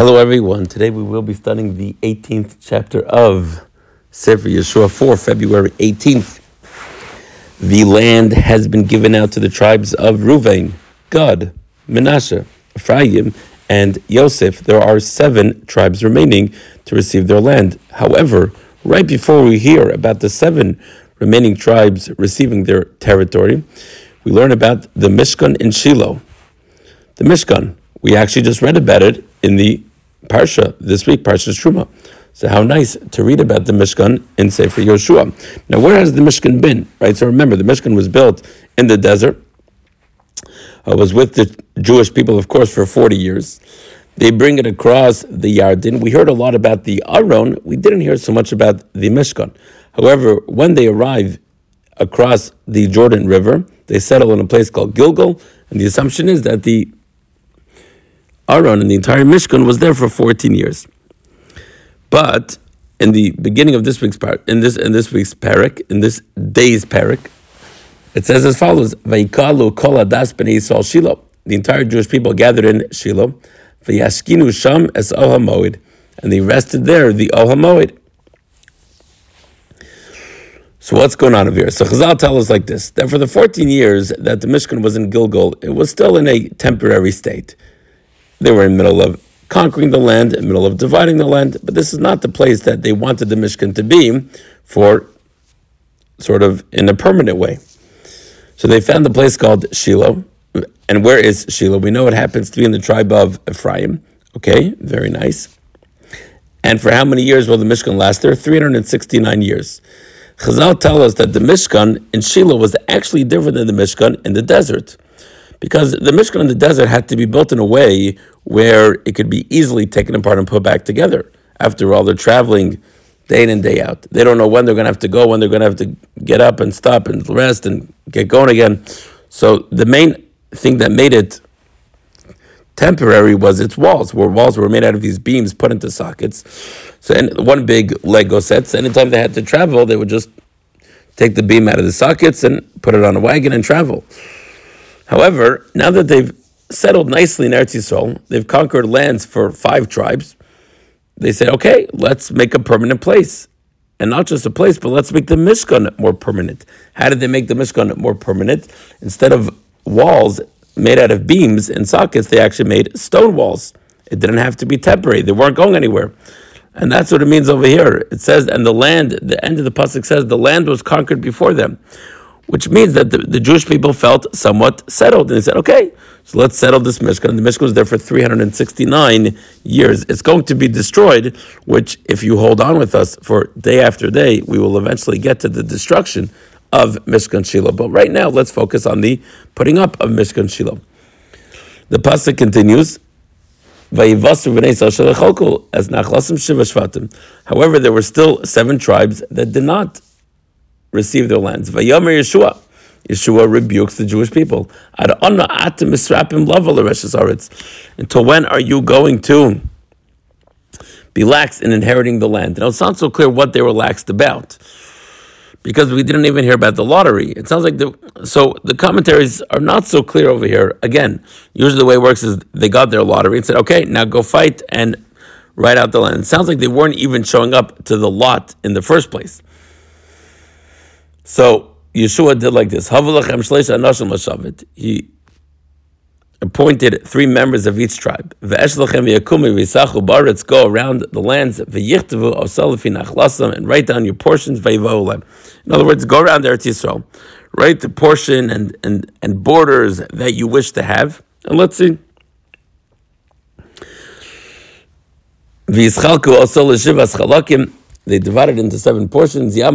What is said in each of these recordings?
Hello, everyone. Today we will be studying the 18th chapter of Sefer Yehoshua for February 18th. The land has been given out to the tribes of Ruvain, Gad, Menashe, Ephraim, and Yosef. There are seven tribes remaining to receive their land. However, right before we hear about the seven remaining tribes receiving their territory, we learn about the Mishkan in Shiloh. The Mishkan, we actually just read about it in the Parsha this week, Parsha Truma. So how nice to read about the Mishkan in Sefer Yehoshua. Now, where has the Mishkan been? Right. So remember, the Mishkan was built in the desert. I was with the Jewish people, of course, for forty years. They bring it across the Yarden. We heard a lot about the Aron. We didn't hear so much about the Mishkan. However, when they arrive across the Jordan River, they settle in a place called Gilgal, and the assumption is that the Aron and the entire Mishkan was there for 14 years. But in the beginning of this week's parak, in this in this week's parak, in this day's parak, it says as follows: Vayikalu kol adas Yisrael Shiloh. The entire Jewish people gathered in Shiloh. Vayashkinu sham es Ol HaMoed, and they rested there the Ol HaMoed. So what's going on over here? So Chazal tell us like this: that for the 14 years that the Mishkan was in Gilgal, it was still in a temporary state. They were in the middle of conquering the land, in the middle of dividing the land, but this is not the place that they wanted the Mishkan to be for sort of in a permanent way. So they found the place called Shiloh. And where is Shiloh? We know it happens to be in the tribe of Ephraim. Okay, very nice. And for how many years will the Mishkan last there? 369 years. Chazal tell us that the Mishkan in Shiloh was actually different than the Mishkan in the desert because the Mishkan in the desert had to be built in a way where it could be easily taken apart and put back together. After all, they're traveling day in and day out. They don't know when they're going to have to go, when they're going to have to get up and stop and rest and get going again. So the main thing that made it temporary was its walls, where walls were made out of these beams put into sockets. So and one big Lego set. So anytime they had to travel, they would just take the beam out of the sockets and put it on a wagon and travel. However, now that they've settled nicely in Eretz Yisrael, they've conquered lands for five tribes. They said, okay, let's make a permanent place. And not just a place, but let's make the Mishkan more permanent. How did they make the Mishkan more permanent? Instead of walls made out of beams and sockets, they actually made stone walls. It didn't have to be temporary. They weren't going anywhere. And that's what it means over here. It says, and the land, the end of the pasuk says, the land was conquered before them which means that the, the, Jewish people felt somewhat settled. And they said, okay, so let's settle this Mishkan. And the Mishkan was there for 369 years. It's going to be destroyed, which, if you hold on with us for day after day, we will eventually get to the destruction of Mishkan Shiloh. But right now, let's focus on the putting up of Mishkan Shiloh. The pasuk continues. However, there were still seven tribes that did not receive their lands. Vayomer Yehoshua. Yehoshua rebukes the Jewish people. Until when are you going to be lax in inheriting the land? Now, it's not so clear what they were laxed about because we didn't even hear about the lottery. It sounds like the so the commentaries are not so clear over here. Again, usually the way it works is they got their lottery and said, "Okay, now go fight and write out the land." It sounds like they weren't even showing up to the lot in the first place. So Yehoshua did like this. He appointed three members of each tribe. Go around the lands and write down your portions. In other words, go around Eretz Yisrael, write the portion and, and, and borders that you wish to have. And let's see. They divided into seven portions. They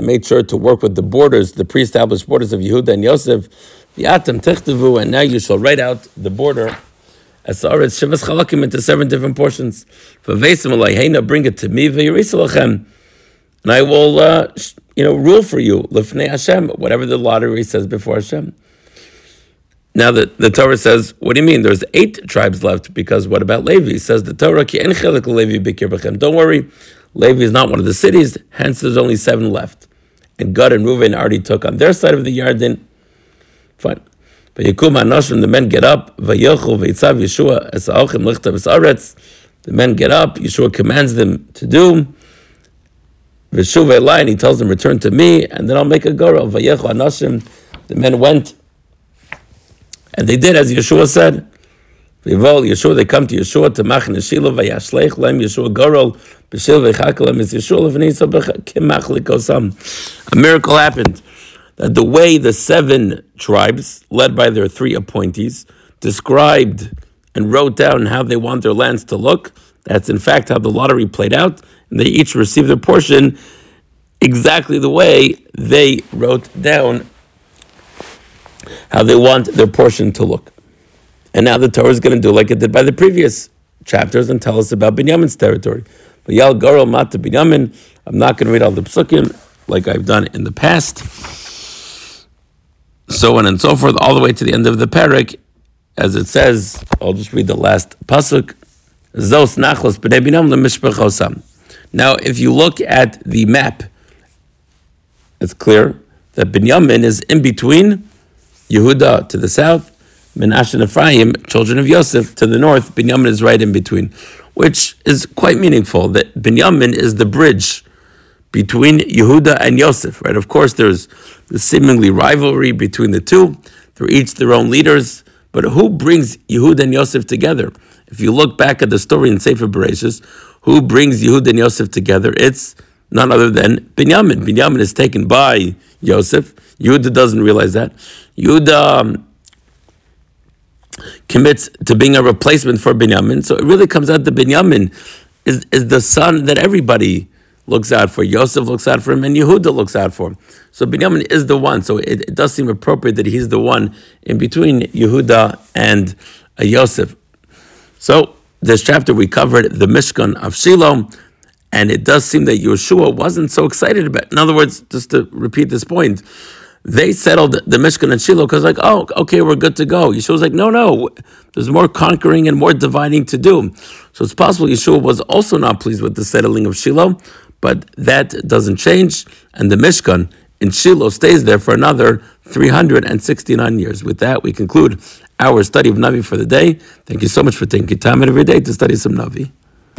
made sure to work with the borders, the pre-established borders of Yehuda and Yosef. And now you shall write out the border as Shivas Chalakim into seven different portions. Bring it to me, and I will, uh, you know, rule for you. Lifnei Hashem, whatever the lottery says before Hashem. Now the, the Torah says, what do you mean? There's eight tribes left because what about Levi? says the Torah, Don't worry, Levi is not one of the cities, hence there's only seven left. And Gad and Reuven already took on their side of the Yarden. Fine. Vayikum Anoshim, the men get up, the men get up, Yehoshua commands them to do, and he tells them, return to me, and then I'll make a Anoshim, the men went, and they did as Yehoshua said. V'yivol Yehoshua, they come to Yehoshua to Machne Shiloh, Vayashlech Lem Yehoshua Gorel, B'shil V'chakalem is Yehoshua L'v'nisa Kimach Likosam. A miracle happened that the way the seven tribes, led by their three appointees, described and wrote down how they want their lands to look, that's in fact how the lottery played out, and they each received their portion exactly the way they wrote down how they want their portion to look. And now the Torah is going to do like it did by the previous chapters and tell us about Binyamin's territory. But Yal Gorel Mata Binyamin, I'm not going to read all the psukim like I've done in the past. So on and so forth, all the way to the end of the parak, as it says, I'll just read the last pasuk. Now, if you look at the map, it's clear that Binyamin is in between Yehuda to the south, Menashe and Ephraim, children of Yosef, to the north. Binyamin is right in between, which is quite meaningful. That Binyamin is the bridge between Yehuda and Yosef. Right? Of course, there's the seemingly rivalry between the two. They're each their own leaders. But who brings Yehuda and Yosef together? If you look back at the story in Sefer Bereshis, who brings Yehuda and Yosef together? It's none other than Binyamin. Binyamin is taken by Yosef. Yehuda doesn't realize that. Yehuda um, commits to being a replacement for Binyamin. So it really comes out that Binyamin is, is the son that everybody looks out for. Yosef looks out for him, and Yehuda looks out for him. So Binyamin is the one. So it, it does seem appropriate that he's the one in between Yehuda and uh, Yosef. So this chapter we covered the Mishkan of Shiloh, and it does seem that Yehoshua wasn't so excited about. It. In other words, just to repeat this point, they settled the Mishkan and Shiloh because, like, oh, okay, we're good to go. Yehoshua was like, no, no, there's more conquering and more dividing to do. So it's possible Yehoshua was also not pleased with the settling of Shiloh, but that doesn't change, and the Mishkan in Shiloh stays there for another 369 years. With that, we conclude our study of Navi for the day. Thank you so much for taking time out of your day to study some Navi.